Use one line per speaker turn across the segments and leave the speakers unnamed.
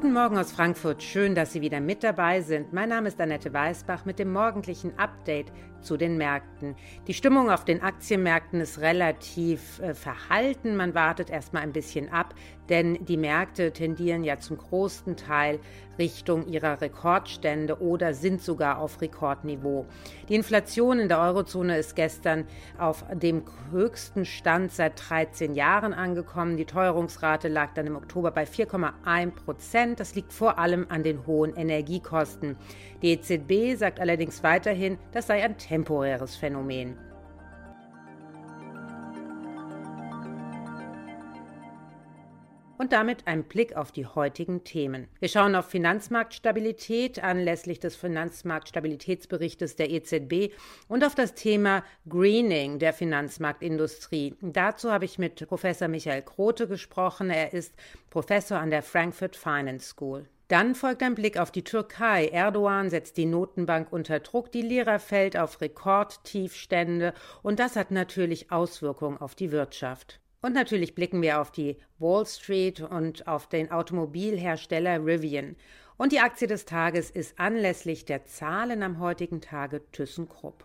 Guten Morgen aus Frankfurt. Schön, dass Sie wieder mit dabei sind. Mein Name ist Annette Weißbach mit dem morgendlichen Update zu den Märkten. Die Stimmung auf den Aktienmärkten ist relativ äh, verhalten. Man wartet erstmal ein bisschen ab, denn die Märkte tendieren ja zum großen Teil Richtung ihrer Rekordstände oder sind sogar auf Rekordniveau. Die Inflation in der Eurozone ist gestern auf dem höchsten Stand seit 13 Jahren angekommen. Die Teuerungsrate lag dann im Oktober bei 4,1 Prozent. Das liegt vor allem an den hohen Energiekosten. Die EZB sagt allerdings weiterhin, das sei ein temporäres Phänomen. Und damit ein Blick auf die heutigen Themen. Wir schauen auf Finanzmarktstabilität anlässlich des Finanzmarktstabilitätsberichtes der EZB und auf das Thema Greening der Finanzmarktindustrie. Dazu habe ich mit Professor Michael Krote gesprochen. Er ist Professor an der Frankfurt Finance School. Dann folgt ein Blick auf die Türkei. Erdogan setzt die Notenbank unter Druck, die Lira fällt auf Rekordtiefstände und das hat natürlich Auswirkungen auf die Wirtschaft. Und natürlich blicken wir auf die Wall Street und auf den Automobilhersteller Rivian. Und die Aktie des Tages ist anlässlich der Zahlen am heutigen Tage ThyssenKrupp.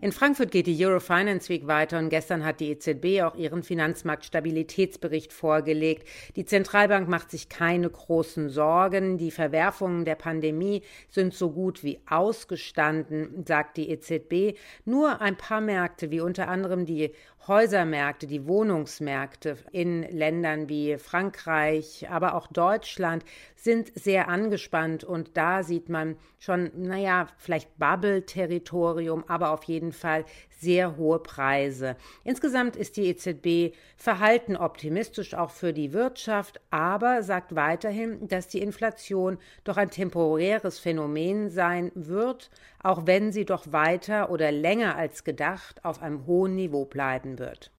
In Frankfurt geht die Eurofinance Week weiter und gestern hat die EZB auch ihren Finanzmarktstabilitätsbericht vorgelegt. Die Zentralbank macht sich keine großen Sorgen. Die Verwerfungen der Pandemie sind so gut wie ausgestanden, sagt die EZB. Nur ein paar Märkte, wie unter anderem die Häusermärkte, die Wohnungsmärkte in Ländern wie Frankreich, aber auch Deutschland sind sehr angespannt und da sieht man schon, naja, vielleicht Bubble-Territorium, aber auf jeden Fall sehr hohe Preise. Insgesamt ist die EZB verhalten optimistisch auch für die Wirtschaft, aber sagt weiterhin, dass die Inflation doch ein temporäres Phänomen sein wird, auch wenn sie doch weiter oder länger als gedacht auf einem hohen Niveau bleiben wird.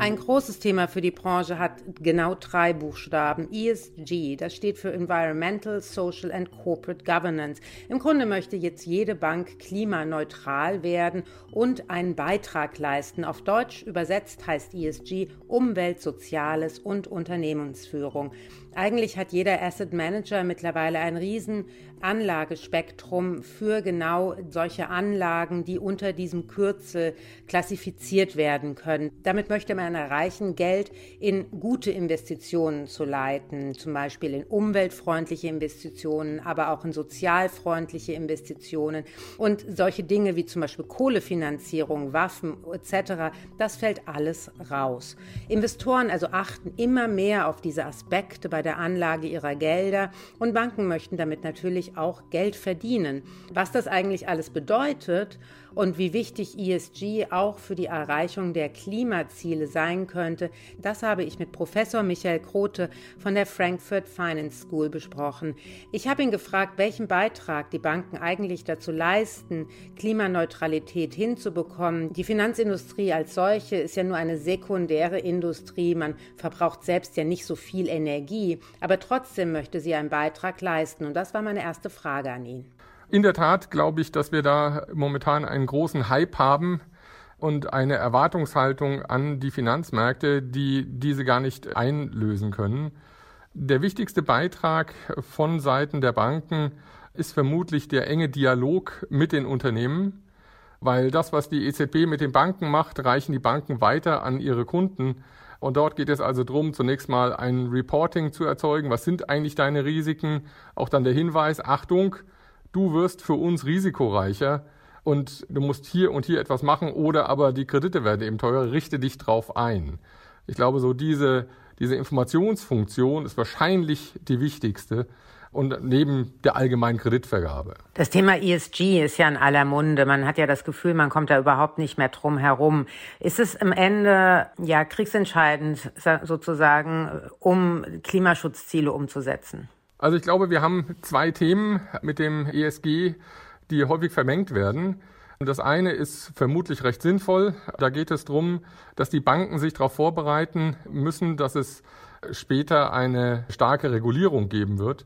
Ein großes Thema für die Branche hat genau drei Buchstaben. ESG, das steht für Environmental, Social and Corporate Governance. Im Grunde möchte jetzt jede Bank klimaneutral werden und einen Beitrag leisten. Auf Deutsch übersetzt heißt ESG Umwelt, Soziales und Unternehmensführung. Eigentlich hat jeder Asset Manager mittlerweile ein riesen Anlagespektrum für genau solche Anlagen, die unter diesem Kürzel klassifiziert werden können. Damit möchte man erreichen, Geld in gute Investitionen zu leiten, zum Beispiel in umweltfreundliche Investitionen, aber auch in sozialfreundliche Investitionen und solche Dinge wie zum Beispiel Kohlefinanzierung, Waffen etc. Das fällt alles raus. Investoren also achten immer mehr auf diese Aspekte bei der Anlage ihrer Gelder und Banken möchten damit natürlich auch Geld verdienen. Was das eigentlich alles bedeutet und wie wichtig ESG auch für die Erreichung der Klimaziele sein könnte, das habe ich mit Professor Michael Krote von der Frankfurt Finance School besprochen. Ich habe ihn gefragt, welchen Beitrag die Banken eigentlich dazu leisten, Klimaneutralität hinzubekommen. Die Finanzindustrie als solche ist ja nur eine sekundäre Industrie. Man verbraucht selbst ja nicht so viel Energie, aber trotzdem möchte sie einen Beitrag leisten. Und das war meine erste Frage an ihn.
In der Tat glaube ich, dass wir da momentan einen großen Hype haben und eine Erwartungshaltung an die Finanzmärkte, die diese gar nicht einlösen können. Der wichtigste Beitrag von Seiten der Banken ist vermutlich der enge Dialog mit den Unternehmen, weil das, was die EZB mit den Banken macht, reichen die Banken weiter an ihre Kunden. Und dort geht es also darum, zunächst mal ein Reporting zu erzeugen. Was sind eigentlich deine Risiken? Auch dann der Hinweis, Achtung, du wirst für uns risikoreicher und du musst hier und hier etwas machen oder aber die Kredite werden eben teurer, richte dich drauf ein. Ich glaube, so diese, diese Informationsfunktion ist wahrscheinlich die wichtigste und neben der allgemeinen Kreditvergabe.
Das Thema ESG ist ja in aller Munde. Man hat ja das Gefühl, man kommt da überhaupt nicht mehr drum herum. Ist es am Ende ja kriegsentscheidend sozusagen, um Klimaschutzziele umzusetzen?
Also ich glaube, wir haben zwei Themen mit dem ESG, die häufig vermengt werden. Das eine ist vermutlich recht sinnvoll. Da geht es darum, dass die Banken sich darauf vorbereiten müssen, dass es später eine starke Regulierung geben wird.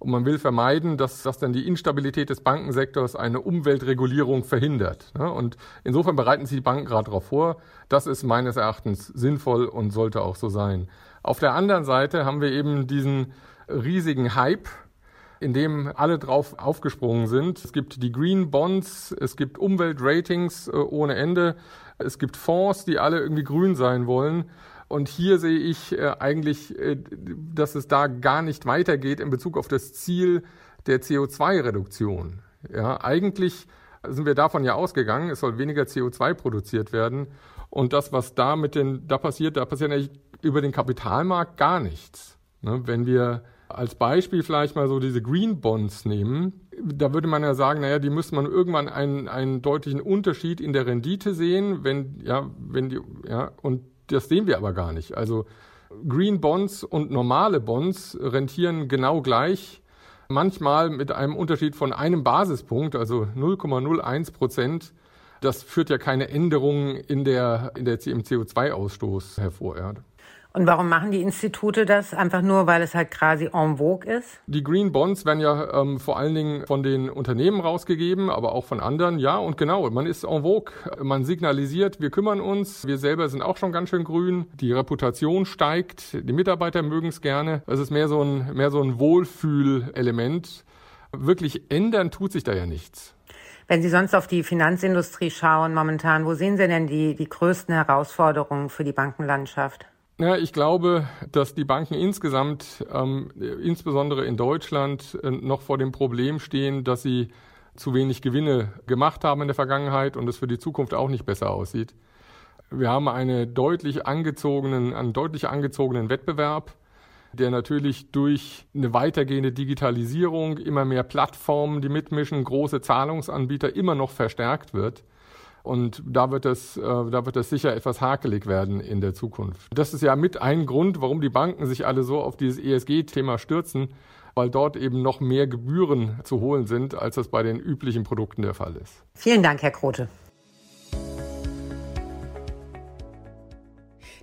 Und man will vermeiden, dass, dass dann die Instabilität des Bankensektors eine Umweltregulierung verhindert. Ne? Und insofern bereiten sich die Banken gerade darauf vor. Das ist meines Erachtens sinnvoll und sollte auch so sein. Auf der anderen Seite haben wir eben diesen riesigen Hype in dem alle drauf aufgesprungen sind. Es gibt die Green Bonds, es gibt Umweltratings äh, ohne Ende, es gibt Fonds, die alle irgendwie grün sein wollen. Und hier sehe ich äh, eigentlich, äh, dass es da gar nicht weitergeht in Bezug auf das Ziel der CO2-Reduktion. Ja, eigentlich sind wir davon ja ausgegangen, es soll weniger CO2 produziert werden. Und das, was da mit den, da passiert, da passiert eigentlich über den Kapitalmarkt gar nichts. Ne, wenn wir als Beispiel vielleicht mal so diese Green Bonds nehmen. Da würde man ja sagen, naja, die müsste man irgendwann einen, einen deutlichen Unterschied in der Rendite sehen, wenn, ja, wenn die, ja, und das sehen wir aber gar nicht. Also Green Bonds und normale Bonds rentieren genau gleich, manchmal mit einem Unterschied von einem Basispunkt, also 0,01 Prozent. Das führt ja keine Änderungen in der, in der, im CO2-Ausstoß hervor. Ja.
Und warum machen die Institute das? Einfach nur, weil es halt quasi en vogue ist?
Die Green Bonds werden ja ähm, vor allen Dingen von den Unternehmen rausgegeben, aber auch von anderen. Ja, und genau, man ist en vogue. Man signalisiert, wir kümmern uns. Wir selber sind auch schon ganz schön grün. Die Reputation steigt. Die Mitarbeiter mögen es gerne. Es ist mehr so ein, mehr so ein Wohlfühlelement. Wirklich ändern tut sich da ja nichts.
Wenn Sie sonst auf die Finanzindustrie schauen momentan, wo sehen Sie denn die, die größten Herausforderungen für die Bankenlandschaft?
Ja, ich glaube, dass die Banken insgesamt, ähm, insbesondere in Deutschland, äh, noch vor dem Problem stehen, dass sie zu wenig Gewinne gemacht haben in der Vergangenheit und es für die Zukunft auch nicht besser aussieht. Wir haben eine deutlich angezogenen, einen deutlich angezogenen Wettbewerb, der natürlich durch eine weitergehende Digitalisierung, immer mehr Plattformen, die mitmischen, große Zahlungsanbieter immer noch verstärkt wird. Und da wird es, äh, da wird es sicher etwas hakelig werden in der Zukunft. Das ist ja mit ein Grund, warum die Banken sich alle so auf dieses ESG-Thema stürzen, weil dort eben noch mehr Gebühren zu holen sind, als das bei den üblichen Produkten der Fall ist.
Vielen Dank, Herr Krote.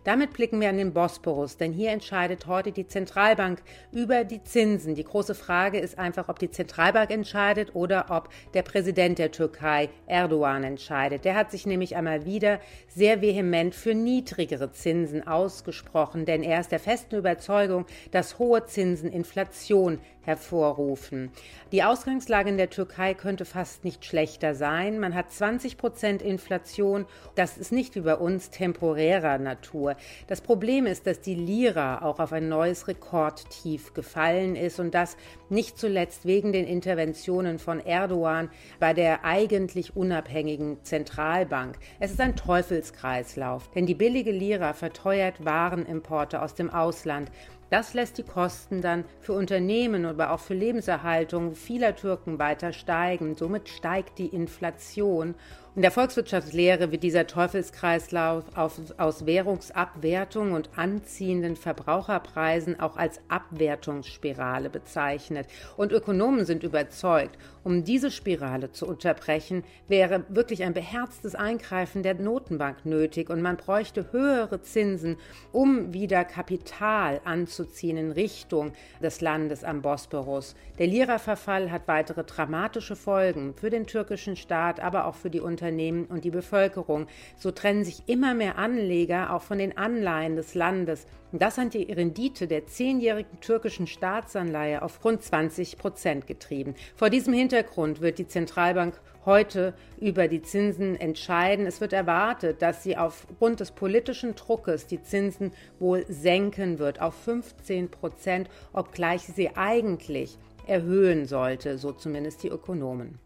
Damit blicken wir an den Bosporus, denn hier entscheidet heute die Zentralbank über die Zinsen. Die große Frage ist einfach, ob die Zentralbank entscheidet oder ob der Präsident der Türkei, Erdogan, entscheidet. Der hat sich nämlich einmal wieder sehr vehement für niedrigere Zinsen ausgesprochen, denn er ist der festen Überzeugung, dass hohe Zinsen Inflation hervorrufen. Die Ausgangslage in der Türkei könnte fast nicht schlechter sein. Man hat 20 Prozent Inflation. Das ist nicht wie bei uns temporärer Natur. Das Problem ist, dass die Lira auch auf ein neues Rekordtief gefallen ist und das nicht zuletzt wegen den Interventionen von Erdogan bei der eigentlich unabhängigen Zentralbank. Es ist ein Teufelskreislauf, denn die billige Lira verteuert Warenimporte aus dem Ausland. Das lässt die Kosten dann für Unternehmen, aber auch für Lebenserhaltung vieler Türken weiter steigen. Somit steigt die Inflation in der Volkswirtschaftslehre wird dieser Teufelskreislauf auf, aus Währungsabwertung und anziehenden Verbraucherpreisen auch als Abwertungsspirale bezeichnet. Und Ökonomen sind überzeugt, um diese Spirale zu unterbrechen, wäre wirklich ein beherztes Eingreifen der Notenbank nötig und man bräuchte höhere Zinsen, um wieder Kapital anzuziehen in Richtung des Landes am Bosporus. Der Lira-Verfall hat weitere dramatische Folgen für den türkischen Staat, aber auch für die Unternehmen und die Bevölkerung. So trennen sich immer mehr Anleger auch von den Anleihen des Landes. Das hat die Rendite der zehnjährigen türkischen Staatsanleihe auf rund 20 Prozent getrieben. Vor diesem Hintergrund wird die Zentralbank heute über die Zinsen entscheiden. Es wird erwartet, dass sie aufgrund des politischen Druckes die Zinsen wohl senken wird auf 15 Prozent, obgleich sie eigentlich erhöhen sollte, so zumindest die Ökonomen.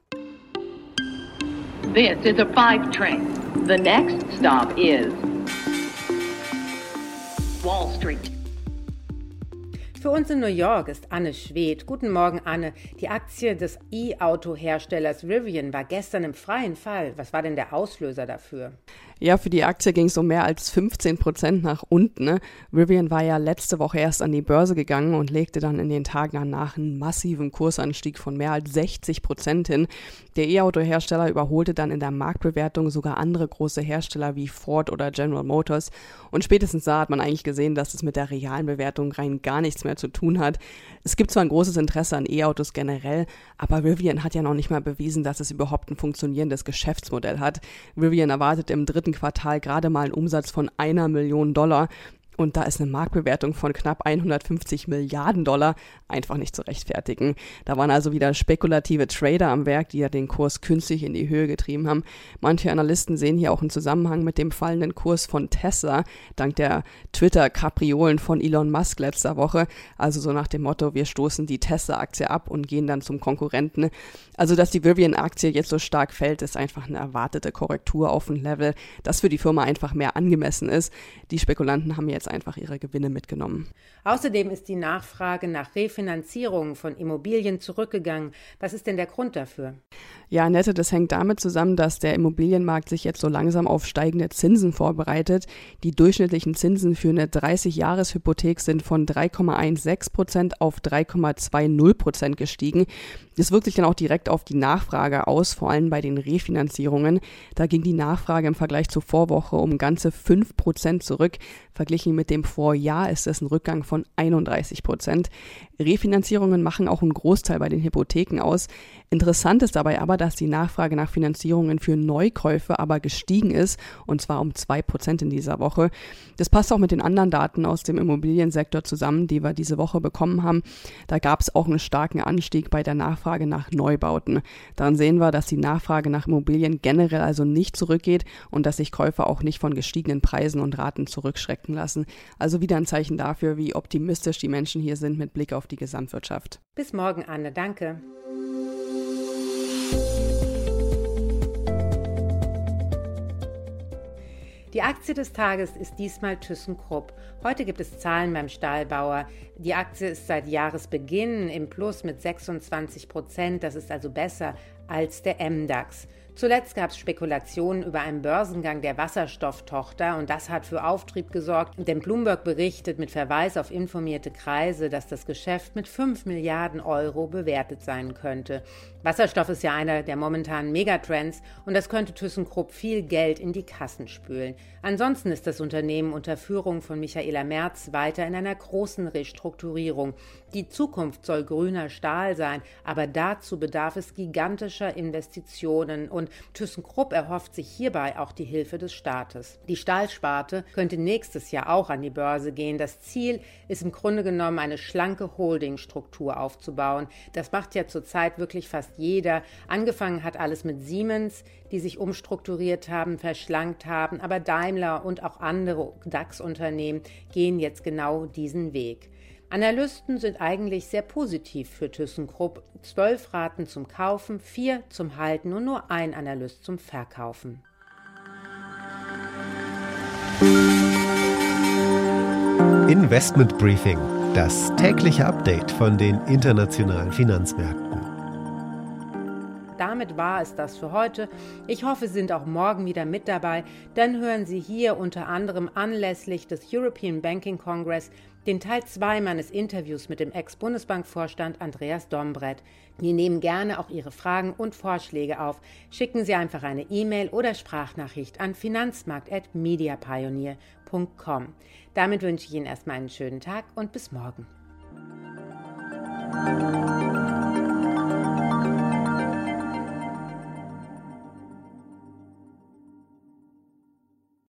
This is a five train. The next stop is Wall Street. Für uns in New York ist Anne Schwedt. Guten Morgen, Anne. Die Aktie des E-Auto-Herstellers Rivian war gestern im freien Fall. Was war denn der Auslöser dafür?
Ja, für die Aktie ging es um mehr als 15 Prozent nach unten. Ne? Rivian war ja letzte Woche erst an die Börse gegangen und legte dann in den Tagen danach einen massiven Kursanstieg von mehr als 60 Prozent hin. Der E-Auto-Hersteller überholte dann in der Marktbewertung sogar andere große Hersteller wie Ford oder General Motors. Und spätestens da hat man eigentlich gesehen, dass es mit der realen Bewertung rein gar nichts mehr zu tun hat. Es gibt zwar ein großes Interesse an E-Autos generell, aber Rivian hat ja noch nicht mal bewiesen, dass es überhaupt ein funktionierendes Geschäftsmodell hat. Rivian erwartet im dritten Quartal gerade mal einen Umsatz von einer Million Dollar. Und da ist eine Marktbewertung von knapp 150 Milliarden Dollar einfach nicht zu rechtfertigen. Da waren also wieder spekulative Trader am Werk, die ja den Kurs künstlich in die Höhe getrieben haben. Manche Analysten sehen hier auch einen Zusammenhang mit dem fallenden Kurs von Tesla, dank der Twitter-Kapriolen von Elon Musk letzter Woche. Also so nach dem Motto, wir stoßen die Tesla-Aktie ab und gehen dann zum Konkurrenten. Also, dass die Vivian-Aktie jetzt so stark fällt, ist einfach eine erwartete Korrektur auf ein Level, das für die Firma einfach mehr angemessen ist. Die Spekulanten haben jetzt jetzt einfach ihre Gewinne mitgenommen.
Außerdem ist die Nachfrage nach Refinanzierungen von Immobilien zurückgegangen. Was ist denn der Grund dafür?
Ja, Annette, das hängt damit zusammen, dass der Immobilienmarkt sich jetzt so langsam auf steigende Zinsen vorbereitet. Die durchschnittlichen Zinsen für eine 30-Jahres-Hypothek sind von 3,16 Prozent auf 3,20 Prozent gestiegen. Das wirkt sich dann auch direkt auf die Nachfrage aus, vor allem bei den Refinanzierungen. Da ging die Nachfrage im Vergleich zur Vorwoche um ganze 5 Prozent zurück. Verglichen mit dem Vorjahr ist das ein Rückgang von 31 Prozent. Refinanzierungen machen auch einen Großteil bei den Hypotheken aus. Interessant ist dabei aber, dass die Nachfrage nach Finanzierungen für Neukäufe aber gestiegen ist, und zwar um zwei Prozent in dieser Woche. Das passt auch mit den anderen Daten aus dem Immobiliensektor zusammen, die wir diese Woche bekommen haben. Da gab es auch einen starken Anstieg bei der Nachfrage nach Neubauten. Daran sehen wir, dass die Nachfrage nach Immobilien generell also nicht zurückgeht und dass sich Käufer auch nicht von gestiegenen Preisen und Raten zurückschrecken lassen. Also wieder ein Zeichen dafür, wie optimistisch die Menschen hier sind mit Blick auf die Gesamtwirtschaft.
Bis morgen, Anne. Danke. Die Aktie des Tages ist diesmal ThyssenKrupp. Heute gibt es Zahlen beim Stahlbauer. Die Aktie ist seit Jahresbeginn im Plus mit 26 Prozent. Das ist also besser als der MDAX. Zuletzt gab es Spekulationen über einen Börsengang der Wasserstofftochter und das hat für Auftrieb gesorgt, denn Bloomberg berichtet mit Verweis auf informierte Kreise, dass das Geschäft mit 5 Milliarden Euro bewertet sein könnte. Wasserstoff ist ja einer der momentanen Megatrends und das könnte ThyssenKrupp viel Geld in die Kassen spülen. Ansonsten ist das Unternehmen unter Führung von Michaela Merz weiter in einer großen Restrukturierung. Die Zukunft soll grüner Stahl sein, aber dazu bedarf es gigantischer Investitionen und ThyssenKrupp erhofft sich hierbei auch die Hilfe des Staates. Die Stahlsparte könnte nächstes Jahr auch an die Börse gehen. Das Ziel ist im Grunde genommen eine schlanke Holdingstruktur aufzubauen. Das macht ja zurzeit wirklich fast jeder. Angefangen hat alles mit Siemens, die sich umstrukturiert haben, verschlankt haben, aber Daimler und auch andere DAX-Unternehmen gehen jetzt genau diesen Weg. Analysten sind eigentlich sehr positiv für ThyssenKrupp. Zwölf raten zum Kaufen, vier zum Halten und nur ein Analyst zum Verkaufen.
Investment Briefing, das tägliche Update von den internationalen Finanzmärkten
damit war es das für heute. Ich hoffe, Sie sind auch morgen wieder mit dabei. Dann hören Sie hier unter anderem anlässlich des European Banking Congress den Teil 2 meines Interviews mit dem Ex-Bundesbankvorstand Andreas Dombrett. Wir nehmen gerne auch Ihre Fragen und Vorschläge auf. Schicken Sie einfach eine E-Mail oder Sprachnachricht an finanzmarkt.mediapioneer.com. Damit wünsche ich Ihnen erstmal einen schönen Tag und bis morgen.